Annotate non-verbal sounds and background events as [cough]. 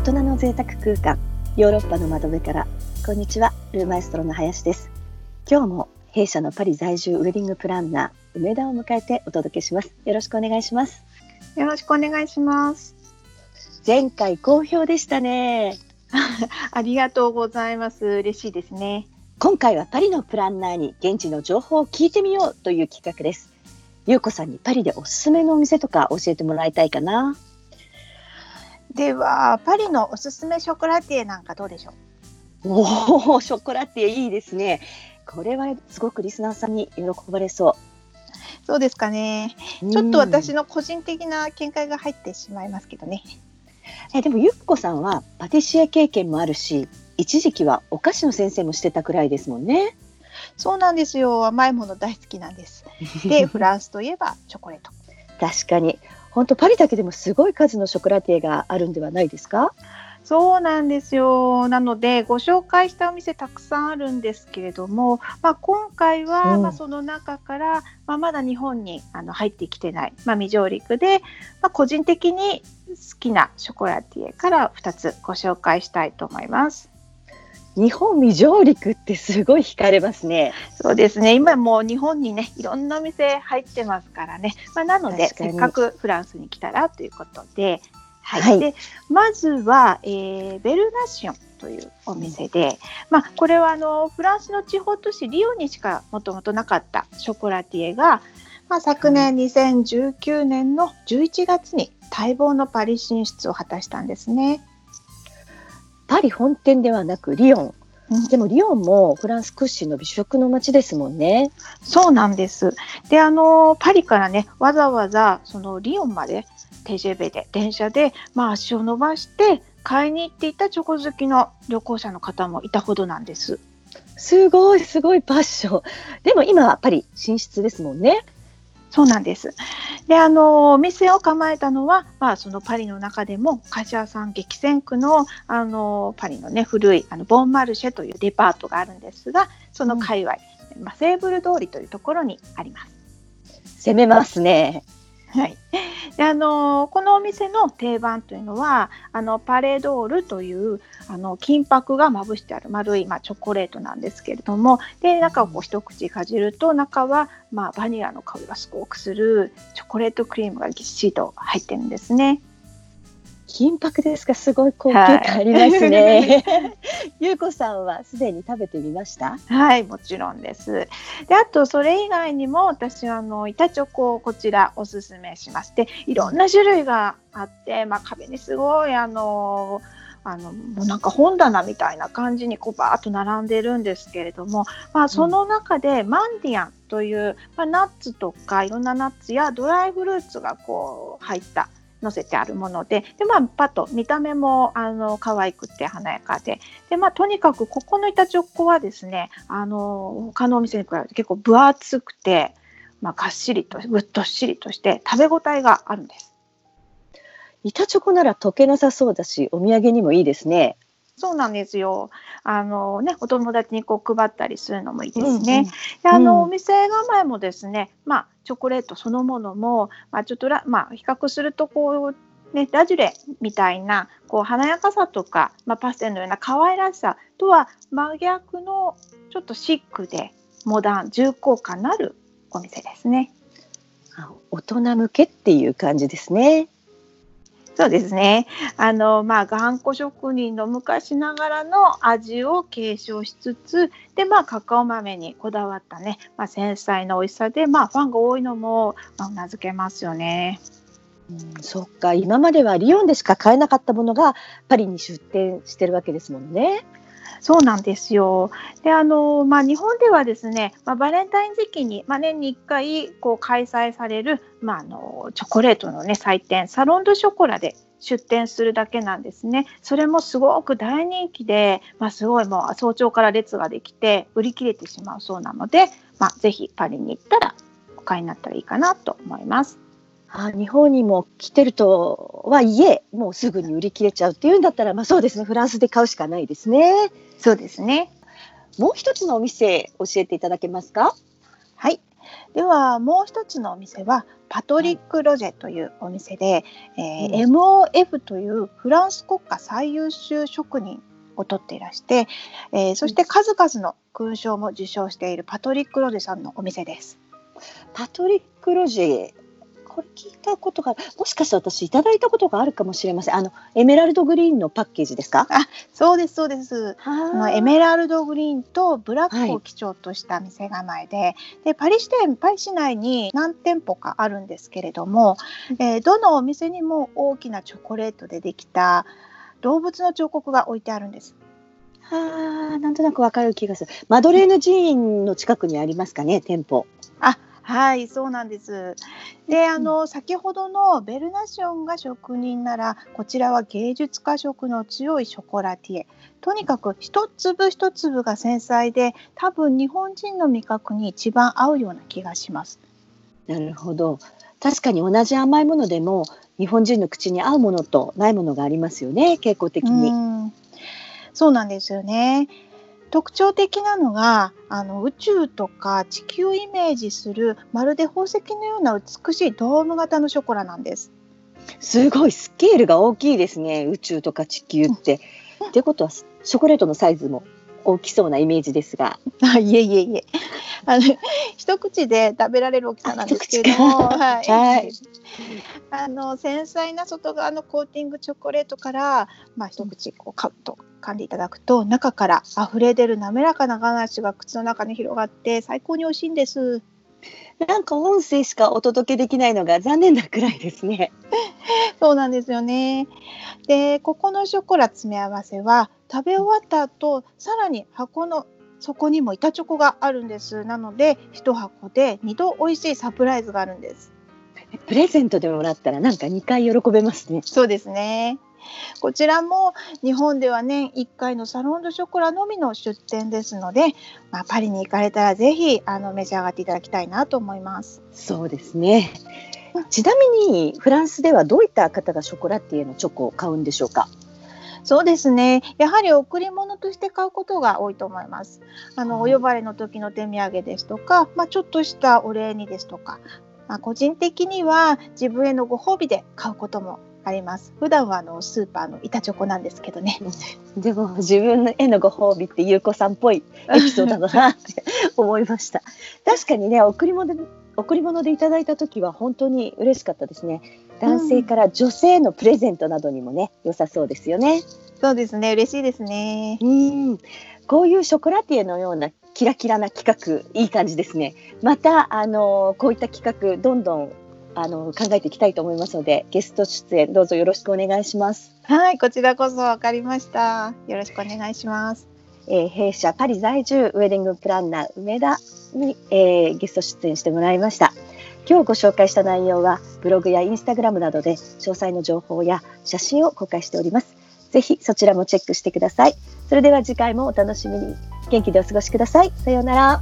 大人の贅沢空間ヨーロッパの窓辺からこんにちはルーマエストロの林です。今日も弊社のパリ在住ウェディングプランナー梅田を迎えてお届けします。よろしくお願いします。よろしくお願いします。前回好評でしたね。[laughs] ありがとうございます。嬉しいですね。今回はパリのプランナーに現地の情報を聞いてみようという企画です。ゆうこさんにパリでおすすめのお店とか教えてもらいたいかな？ではパリのおすすめショコラティエなんかどうでしょう？おおショコラティエいいですね。これはすごくリスナーさんに喜ばれそう。そうですかね。ちょっと私の個人的な見解が入ってしまいますけどね。えでもゆっこさんはパティシエ経験もあるし一時期はお菓子の先生もしてたくらいですもんね。そうなんですよ。甘いもの大好きなんです。で [laughs] フランスといえばチョコレート。確かに本当パリだけでもすごい数のショコラティエがあるんではないですか？そうなんですよ。なのでご紹介したお店たくさんあるんですけれども、まあ、今回は、まあ、その中から、まあ、まだ日本にあの入ってきてない、まあ、未上陸で、まあ、個人的に好きなショコラティエから2つご紹介したいと思います。日本未上陸ってすごい惹かれますね。そうですね。今もう日本にね、いろんなお店入ってますからね。まあ、なので、せっかくフランスに来たらということで、はい。はい、で、まずは、えー、ベルナシオンというお店で、まあ、これはあのフランスの地方都市リオにしかもともとなかったショコラティエが、まあ、昨年2019年の11月に待望のパリ進出を果たしたんですね。パリ本店ではなくリオン。でもリオンもフランス屈指の美食の街ですもんね。そうなんです。で、あのパリからね、わざわざそのリオンまで TGV で電車で、まあ、足を伸ばして買いに行っていたチョコ好きの旅行者の方もいたほどなんです。すごいすごいパッション。でも今はパリ進出ですもんね。そうなんです。で、あの、お店を構えたのは、まあ、そのパリの中でも、柏さん激戦区の、あの、パリのね、古い、あの、ボンマルシェというデパートがあるんですが、その界隈、うん、まあ、セーブル通りというところにあります。攻めますね。はい、であのこのお店の定番というのはあのパレドールというあの金箔がまぶしてある丸い、まあ、チョコレートなんですけれどもで中をこう一口かじると中は、まあ、バニラの香りがすごくするチョコレートクリームがぎっしりと入ってるんですね。金箔ですか？すごい高級感ありますね。はい、ゆうこさんはすでに食べてみました？はいもちろんです。であとそれ以外にも私はあの板チョコをこちらおすすめしましていろんな種類があって、まあ、壁にすごいあのあのもうなんか本棚みたいな感じにこうバーッと並んでるんですけれども、まあ、その中でマンディアンという、まあ、ナッツとかいろんなナッツやドライフルーツがこう入った載せてあるものでで、まあ、パッと見た目もあの可愛くて華やかでで、まあ、とにかくここの板チョコはですねあの他のお店に比べて結構分厚くて、まあ、がっしりとぐっとっしりとして食べ応えがあるんです。板チョコなら溶けなさそうだしお土産にもいいですね。そうなんですよ。あのね、お友達にこう配ったりするのもいいですね。うんうん、で、あの、うん、お店構えもですね、まあチョコレートそのものも、まあちょっとらまあ比較するとこうねラジュレみたいなこう華やかさとか、まあパステルのような可愛らしさとは真逆のちょっとシックでモダン重厚感のあるお店ですね。大人向けっていう感じですね。そうですね。あの、まあ、頑固職人の昔ながらの味を継承しつつ、で、まあ、カカオ豆にこだわったね、まあ、繊細な美味しさで、まあ、ファンが多いのも、まあ、名付けますよね。うん、そっか、今まではリヨンでしか買えなかったものがパリに出店してるわけですもんね。そうなんですよ。で、あの、まあ、日本ではですね、まあ、バレンタイン時期に、まあ、年に1回、こう、開催される、まあ、あの、チョコレートのね、祭典、サロンドショコラで出店するだけなんですね。それもすごく大人気で、まあ、すごいもう早朝から列ができて、売り切れてしまうそうなので、まあ、ぜひパリに行ったら、お買いになったらいいかなと思います。あ日本にも来てるとはいえもうすぐに売り切れちゃうっていうんだったら、まあ、そうですね。フランスで買うしかないですね。そうですね。もう一つのお店教えていただけますか？はい。ではもう一つのお店はパトリック・ロジェというお店で、えー、MOF というフランス国家最優秀職人を取っていらして、えー、そして数々の勲章も受賞しているパトリック・ロジェさんのお店です。パトリック・ロジェこれ聞いたことがもしかして私いただいたことがあるかもしれませんあのエメラルドグリーンのパッケージですか？あそうですそうですエメラルドグリーンとブラックを基調とした店構えではい、でパリ支店パリ市内に何店舗かあるんですけれども、えー、どのお店にも大きなチョコレートでできた動物の彫刻が置いてあるんです。はあ、なんとなくわかる気がする。マドレーヌ寺院の近くにありますかね、店舗。あ、はい、そうなんです。で、あの、先ほどのベルナションが職人なら、こちらは芸術家色の強いショコラティエ。とにかく一粒一粒が繊細で、多分日本人の味覚に一番合うような気がします。なるほど。確かに同じ甘いものでも、日本人の口に合うものとないものがありますよね、傾向的に。うそうなんですよね。特徴的なのがあの宇宙とか地球をイメージするまるで宝石のような美しいドーム型のショコラなんです。すごいスケールが大きいですね宇宙とか地球って。うん、ってことはショコレートのサイズも大きそうなイメージですが。[laughs] あいえいえいえ。あの一口で食べられる大きさなんですけれども、はい、はい、あの繊細な外側のコーティングチョコレートから、まあ一口こうカッと噛んでいただくと中から溢れ出る滑らかなガナッシュが口の中に広がって最高に美味しいんです。なんか音声しかお届けできないのが残念なくらいですね。[laughs] そうなんですよね。で、ここのショコラ詰め合わせは食べ終わった後、さらに箱の底にも板チョコがあるんです。なので、1箱で2度美味しいサプライズがあるんです。プレゼントでもらったらなんか2回喜べますね。そうですね。こちらも日本では年1回のサロンドショコラのみの出店ですので、まあ、パリに行かれたらぜひあの召し上がっていただきたいなと思います。そうですね。ちなみにフランスではどういった方がショコラティエのチョコを買うんでしょうか？そうですね。やはり贈り物として買うことが多いと思います。あの、お呼ばれの時の手土産ですとか、まあ、ちょっとしたお礼にですとか、まあ、個人的には自分へのご褒美で買うこともあります。普段はあのスーパーの板チョコなんですけどね。[laughs] でも自分へのご褒美ってゆうこさんっぽいエピソードだなって思いました。[laughs] 確かにね贈り物で贈り物でいただいた時は本当に嬉しかったですね。男性から女性のプレゼントなどにもね、良さそうですよね。そうですね、嬉しいですね。うん、こういうショコラティエのようなキラキラな企画、いい感じですね。またあのこういった企画どんどんあの考えていきたいと思いますのでゲスト出演どうぞよろしくお願いします。はいこちらこそわかりました。よろしくお願いします、えー、弊社パリ在住ウェディングプランナー梅田に、えー、ゲスト出演してもらいました今日ご紹介した内容はブログやインスタグラムなどで詳細の情報や写真を公開しております。ぜひそちらもチェックしてください。それでは次回もお楽しみに。元気でお過ごしください。さようなら。